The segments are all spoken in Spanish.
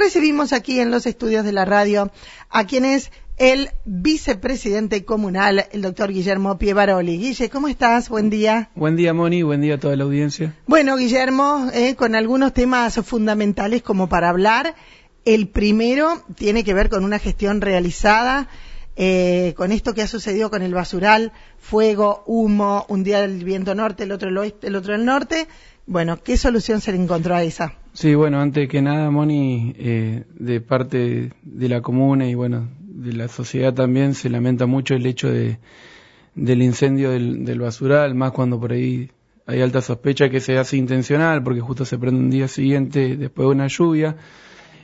recibimos aquí en los estudios de la radio a quien es el vicepresidente comunal, el doctor Guillermo Pievaroli. Guille, ¿cómo estás? Buen día. Buen día, Moni. Buen día a toda la audiencia. Bueno, Guillermo, eh, con algunos temas fundamentales como para hablar. El primero tiene que ver con una gestión realizada eh, con esto que ha sucedido con el basural, fuego, humo, un día el viento norte, el otro el oeste, el otro el norte. Bueno, ¿qué solución se le encontró a esa? Sí, bueno, antes que nada, Moni, eh, de parte de la comuna y bueno, de la sociedad también se lamenta mucho el hecho de, del incendio del, del basural, más cuando por ahí hay alta sospecha que se hace intencional, porque justo se prende un día siguiente después de una lluvia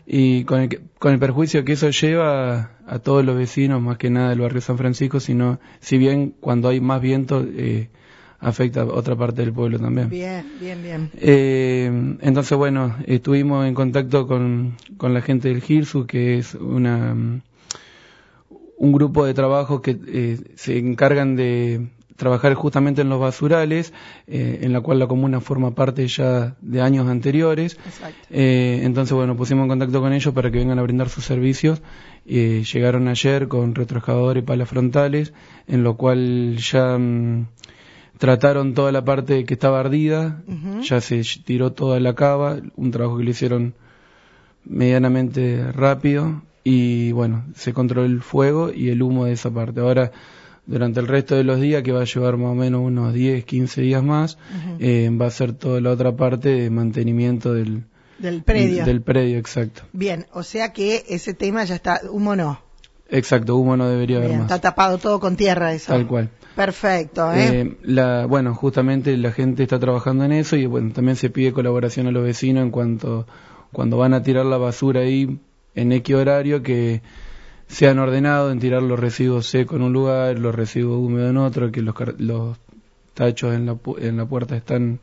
y con el, con el perjuicio que eso lleva a, todos los vecinos, más que nada del barrio San Francisco, sino si bien cuando hay más viento eh, afecta a otra parte del pueblo también. Bien, bien, bien. Eh, entonces, bueno, estuvimos en contacto con, con la gente del GIRSU, que es una un grupo de trabajo que eh, se encargan de trabajar justamente en los basurales, eh, en la cual la comuna forma parte ya de años anteriores. Eh, entonces, bueno, pusimos en contacto con ellos para que vengan a brindar sus servicios. Eh, llegaron ayer con retroexcavador y palas frontales, en lo cual ya mm, trataron toda la parte que estaba ardida, ya se tiró toda la cava, un trabajo que lo hicieron medianamente rápido y bueno, se controló el fuego y el humo de esa parte. Ahora durante el resto de los días, que va a llevar más o menos unos 10, 15 días más, eh, va a ser toda la otra parte de mantenimiento del, del predio. Del predio, exacto. Bien, o sea que ese tema ya está, humo no. Exacto, humo no debería haber más. Está tapado todo con tierra eso. Tal cual. Perfecto. ¿eh? eh la, bueno, justamente la gente está trabajando en eso y bueno, también se pide colaboración a los vecinos en cuanto cuando van a tirar la basura ahí en X horario que se han ordenado en tirar los residuos secos en un lugar, los residuos húmedos en otro, que los, los tachos en la, en la puerta están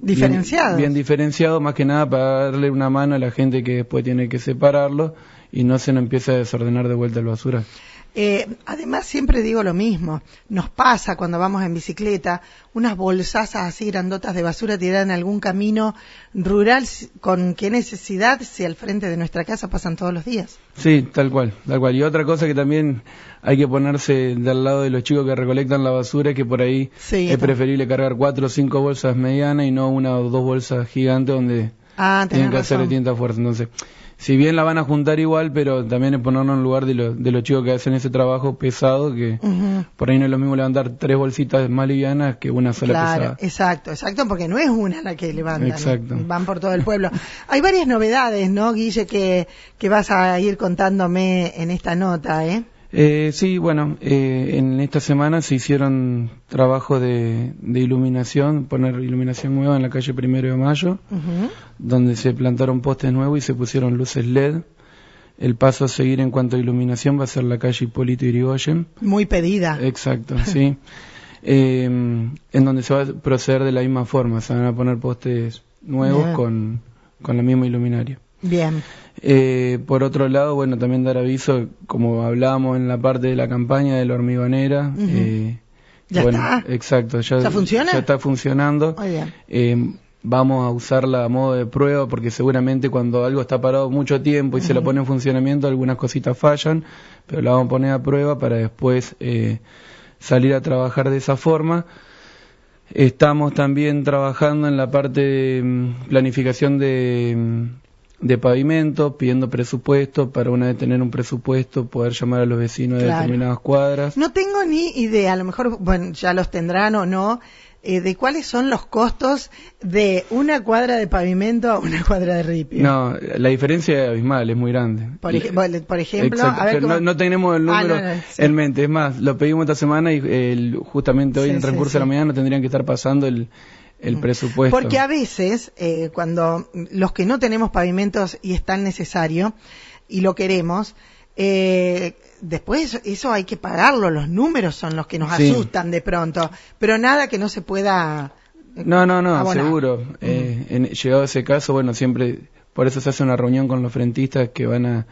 diferenciados. Bien, diferenciados, más que nada para darle una mano a la gente que después tiene que separarlo y no se nos empieza a desordenar de vuelta el basura. Eh, además, siempre digo lo mismo. Nos pasa cuando vamos en bicicleta, unas bolsas así grandotas de basura tiradas en algún camino rural, con qué necesidad si al frente de nuestra casa pasan todos los días. Sí, tal cual, tal cual. Y otra cosa que también hay que ponerse del lado de los chicos que recolectan la basura es que por ahí es preferible cargar cuatro o cinco bolsas medianas y no una o dos bolsas gigantes donde ah, tienen que hacer tinta fuerte. Entonces, si bien la van a juntar igual, pero también es ponernos en lugar de, de los chicos que hacen ese trabajo pesado, que por ahí no es lo mismo levantar tres bolsitas más livianas que una sola claro, Exacto, exacto, porque no es una la que levantan, van por todo el pueblo. Hay varias novedades, ¿no, Guille, que, que vas a ir contándome en esta nota, ¿eh? Eh, sí, bueno, eh, en esta semana se hicieron trabajos de, iluminación, poner iluminación nueva en la calle Primero de Mayo, donde se plantaron postes nuevos y se pusieron luces LED. El paso a seguir en cuanto a iluminación va a ser la calle Hipólito Irigoyen. Muy pedida. Exacto, sí. Eh, en donde se va a proceder de la misma forma, se van a poner postes nuevos con, con la misma iluminaria. Bien. Eh, por otro lado, bueno, también dar aviso, como hablábamos en la parte de la campaña de la hormigonera. eh, ¿Ya está? Exacto, ya, funciona? ya está funcionando. Muy bien. Eh, vamos a usarla a modo de prueba porque seguramente cuando algo está parado mucho tiempo y se la pone en funcionamiento, algunas cositas fallan, pero la vamos a poner a prueba para después eh, salir a trabajar de esa forma. Estamos también trabajando en la parte de mm, planificación de mm, de pavimento, pidiendo presupuesto, para una vez tener un presupuesto, poder llamar a los vecinos de determinadas cuadras. No tengo ni idea, a lo mejor, bueno, ya los tendrán o no, eh, de cuáles son los costos de una cuadra de pavimento a una cuadra de ripio. No, la diferencia es abismal, es muy grande. Por, ejemplo, no, tenemos el ah, número en mente, es más, lo pedimos esta semana y justamente hoy en el transcurso de la mañana tendrían que estar pasando el, el presupuesto. Porque a veces, eh, cuando los que no tenemos pavimentos y es tan necesario y lo queremos, eh, después eso hay que pagarlo, los números son los que nos asustan de pronto, pero nada que no se pueda. No, no, no, seguro. Eh, en, llegado ese caso, bueno, siempre, por eso se hace una reunión con los frentistas que van a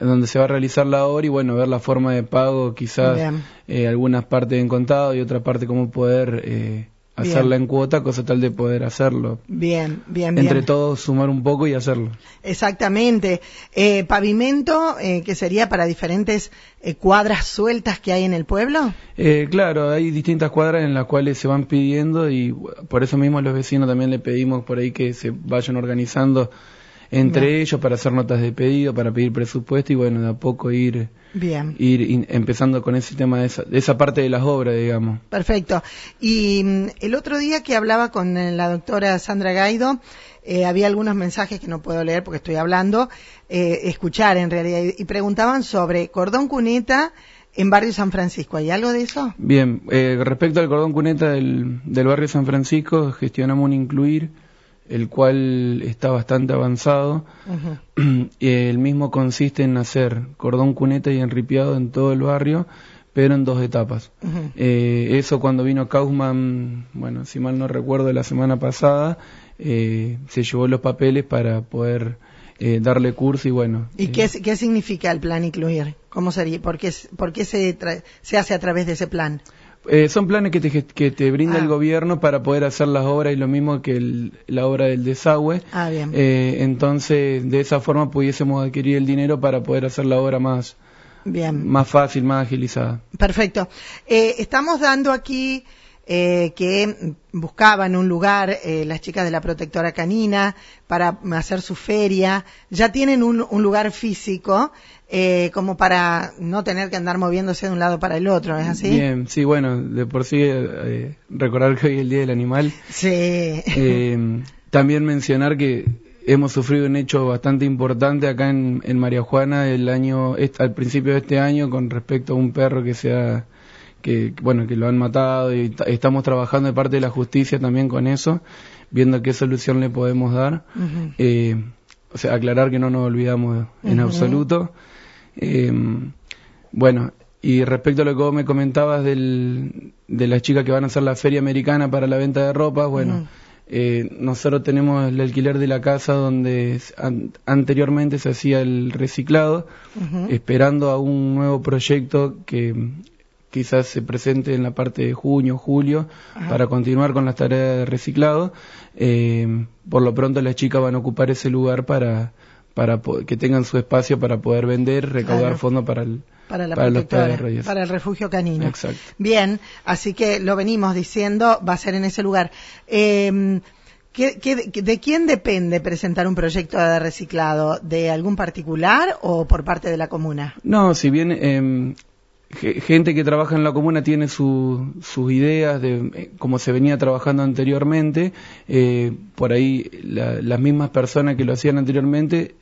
donde se va a realizar la obra y bueno, ver la forma de pago, quizás eh, algunas partes en contado y otra parte cómo poder eh, hacerla en cuota, cosa tal de poder hacerlo. Bien, bien, bien. Entre todos sumar un poco y hacerlo. Exactamente. Eh, pavimento, eh, que sería para diferentes eh, cuadras sueltas que hay en el pueblo. Eh, claro, hay distintas cuadras en las cuales se van pidiendo y por eso mismo a los vecinos también le pedimos por ahí que se vayan organizando entre ellos para hacer notas de pedido, para pedir presupuesto y bueno, de a poco ir Bien. ir empezando con ese tema de esa, de esa, parte de las obras, digamos. Perfecto. Y mm, el otro día que hablaba con eh, la doctora Sandra Gaido, eh, había algunos mensajes que no puedo leer porque estoy hablando, eh, escuchar en realidad, y preguntaban sobre cordón cuneta en barrio San Francisco. ¿Hay algo de eso? Bien, eh, respecto al cordón cuneta del, del barrio San Francisco, gestionamos un incluir el cual está bastante avanzado. el mismo consiste en hacer cordón cuneta y enripiado en todo el barrio, pero en dos etapas. eh, eso cuando vino Kaufman, bueno, si mal no recuerdo, la semana pasada, eh, se llevó los papeles para poder eh, darle curso y bueno. ¿Y qué, qué significa el plan incluir? ¿Cómo sería? ¿Por qué, por qué se, se hace a través de ese plan? Eh, son planes que te, que te brinda ah. el gobierno para poder hacer las obras y lo mismo que el, la obra del desagüe. Ah, bien. Eh, entonces, de esa forma pudiésemos adquirir el dinero para poder hacer la obra más, bien. más fácil, más agilizada. Perfecto. Eh, estamos dando aquí eh, que buscaban un lugar eh, las chicas de la protectora canina para hacer su feria. Ya tienen un, un lugar físico eh, como para no tener que andar moviéndose de un lado para el otro, ¿es así? Bien, sí, bueno, de por sí eh, recordar que hoy es el Día del Animal. Sí. Eh, también mencionar que hemos sufrido un hecho bastante importante acá en, en María Juana el año, al principio de este año con respecto a un perro que se ha que bueno que lo han matado y estamos trabajando de parte de la justicia también con eso viendo qué solución le podemos dar uh -huh. eh, o sea aclarar que no nos olvidamos en uh -huh. absoluto eh, bueno y respecto a lo que vos me comentabas del, de las chicas que van a hacer la feria americana para la venta de ropa bueno uh -huh. Eh, nosotros tenemos el alquiler de la casa donde an anteriormente se hacía el reciclado, esperando a un nuevo proyecto que quizás se presente en la parte de junio, julio, Ajá. para continuar con las tareas de reciclado. Eh, por lo pronto las chicas van a ocupar ese lugar para, para que tengan su espacio para poder vender, recaudar claro. fondos para el, para, la para los para el refugio canino. Exacto. Bien, así que lo venimos diciendo, va a ser en ese lugar. Eh, ¿qué, qué, de quién depende presentar un proyecto de reciclado? ¿De algún particular o por parte de la comuna? No, si bien eh, gente que trabaja en la comuna tiene su, sus ideas de eh, cómo se venía trabajando anteriormente, eh, por ahí la, las mismas personas que lo hacían anteriormente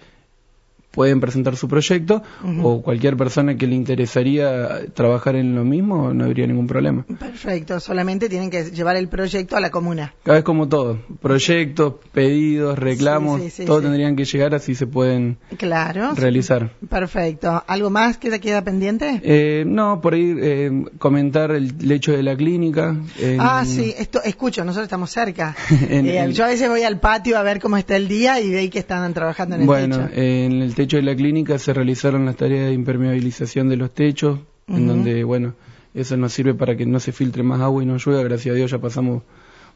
pueden presentar su proyecto uh -huh. o cualquier persona que le interesaría trabajar en lo mismo no habría ningún problema. Perfecto, solamente tienen que llevar el proyecto a la comuna. Cada vez como todo, proyectos, pedidos, reclamos, sí, sí, sí, todos tendrían que llegar así se pueden claro, realizar. Perfecto. ¿Algo más que te queda pendiente? Eh, no, por ahí eh, comentar el hecho de la clínica. En... Ah, sí, esto escucho, nosotros estamos cerca. en, eh. Yo a veces voy al patio a ver cómo está el día y veis que están trabajando en el bueno, techo. en el techo de la clínica se realizaron las tareas de impermeabilización de los techos, uh -huh. en donde, bueno, eso nos sirve para que no se filtre más agua y no llueva. Gracias a Dios ya pasamos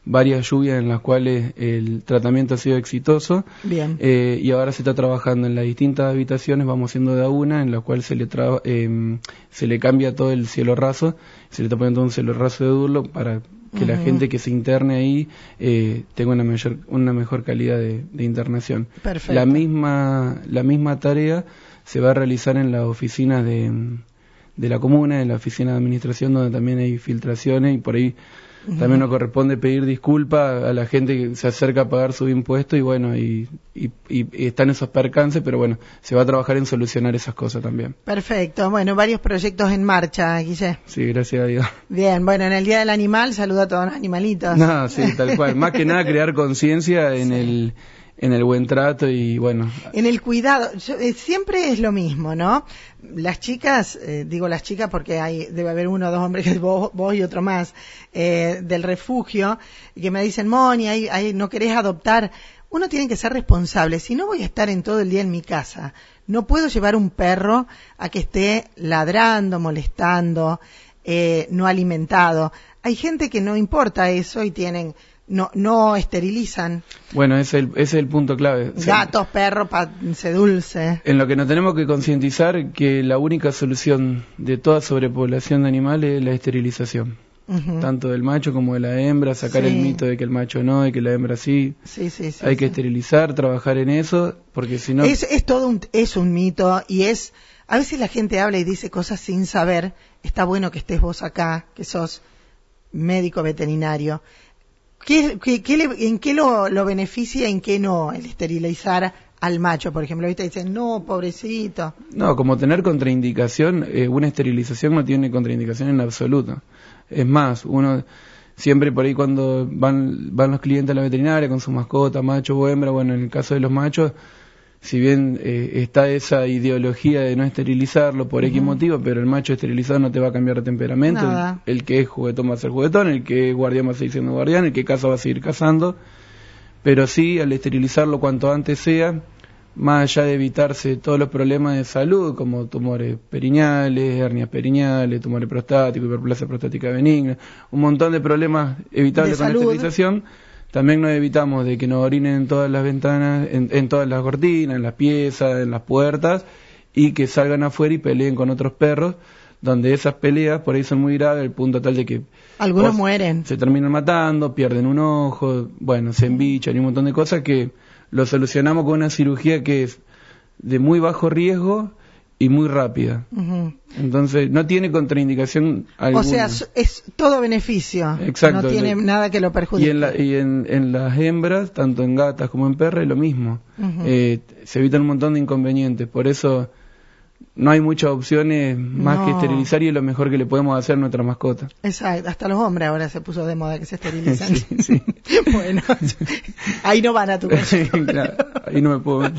varias lluvias en las cuales el tratamiento ha sido exitoso. Bien. Eh, y ahora se está trabajando en las distintas habitaciones, vamos haciendo de a una, en la cual se le, eh, se le cambia todo el cielo raso, se le está poniendo un cielo raso de durlo para que uh -huh. la gente que se interne ahí eh, tenga una mayor una mejor calidad de, de, internación. Perfecto. La misma la misma tarea se va a realizar en las oficinas de, de la comuna, en la oficina de administración donde también hay filtraciones y por ahí. También nos corresponde pedir disculpas a la gente que se acerca a pagar su impuesto y bueno, y, y, y, están esos percances, pero bueno, se va a trabajar en solucionar esas cosas también. Perfecto, bueno, varios proyectos en marcha, Guille. Sí, gracias a Dios. Bien, bueno, en el Día del Animal saludo a todos los animalitos. No, sí, tal cual. Más que nada crear conciencia en sí. el en el buen trato y bueno. En el cuidado, yo, eh, siempre es lo mismo, ¿no? Las chicas, eh, digo las chicas porque hay, debe haber uno o dos hombres, que vos, vos y otro más, eh, del refugio, que me dicen, Moni, ahí, ahí no querés adoptar. Uno tiene que ser responsable. Si no voy a estar en todo el día en mi casa, no puedo llevar un perro a que esté ladrando, molestando. eh, no alimentado. Hay gente que no importa eso y tienen no, no esterilizan. Bueno, ese es el, es el punto clave. Gatos, perros, se dulce. En lo que nos tenemos que concientizar que la única solución de toda sobrepoblación de animales es la esterilización. Tanto del macho como de la hembra, sacar el mito de que el macho no y que la hembra sí. Sí, sí, Hay que esterilizar, trabajar en eso, porque si no... Es, es todo un, es un mito y es... A veces la gente habla y dice cosas sin saber. Está bueno que estés vos acá, que sos médico veterinario ¿Qué, ¿En qué lo, lo, beneficia en qué no el esterilizar al macho, por ejemplo? Ahorita dicen, no, pobrecito. No, como tener contraindicación, eh, una esterilización no tiene contraindicación en absoluto. Es más, uno siempre por ahí cuando van, van los clientes a la veterinaria con su mascota, macho o hembra, bueno, en el caso de los machos, si bien eh, está esa ideología de no esterilizarlo por X motivo, pero el macho esterilizado no te va a cambiar de temperamento. El, que es juguetón va a ser juguetón, el que es guardián va a seguir siendo guardián, el que caza va a seguir cazando. Pero sí, al esterilizarlo cuanto antes sea, más allá de evitarse todos los problemas de salud, como tumores perineales, hernias perineales, tumores prostáticos, hiperplasia prostática benigna, un montón de problemas evitables con la esterilización también nos evitamos de que nos orinen en todas las ventanas, en, todas las cortinas, en las piezas, en las puertas, y que salgan afuera y peleen con otros perros, donde esas peleas por ahí son muy graves, al punto tal de que... Algunos mueren. Se terminan matando, pierden un ojo, bueno, se embichan y un montón de cosas que lo solucionamos con una cirugía que es de muy bajo riesgo y muy rápida. Entonces, no tiene contraindicación alguna. O sea, es todo beneficio. Exacto. No tiene nada que lo perjudique. Y, en, y en, las hembras, tanto en gatas como en perras, es lo mismo. Eh, se evitan un montón de inconvenientes. Por eso no hay muchas opciones más que esterilizar y es lo mejor que le podemos hacer a nuestra mascota. Exacto, hasta los hombres ahora se puso de moda que se esterilizan. sí, bueno, ahí no van a tu casa. claro, ahí no me puedo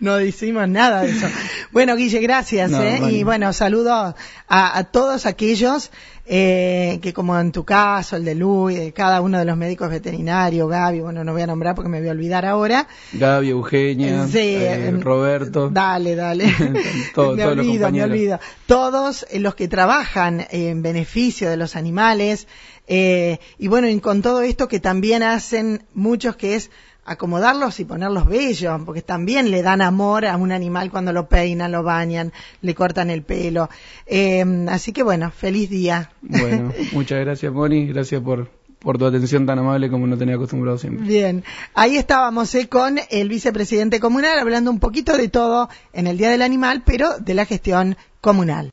no decimos nada de eso. Bueno, Guille, gracias. ¿eh? Y bueno, saludo a, todos aquellos eh, que como en tu caso, el de Luis, de cada uno de los médicos veterinarios, Gaby, bueno, no voy a nombrar porque me voy a olvidar ahora. Gaby, Eugenia, eh, em, Roberto. Dale, dale. me olvido, me olvido. Todos los que trabajan en beneficio de los animales, y bueno, y con todo esto que también hacen muchos que es acomodarlos y ponerlos bellos, porque también le dan amor a un animal cuando lo peinan, lo bañan, le cortan el pelo. Eh, así que bueno, feliz día. Bueno, muchas gracias Moni, gracias por, por tu atención tan amable como no tenía acostumbrado siempre. Bien, ahí estábamos eh, con el vicepresidente comunal hablando un poquito de todo en el Día del Animal, pero de la gestión comunal.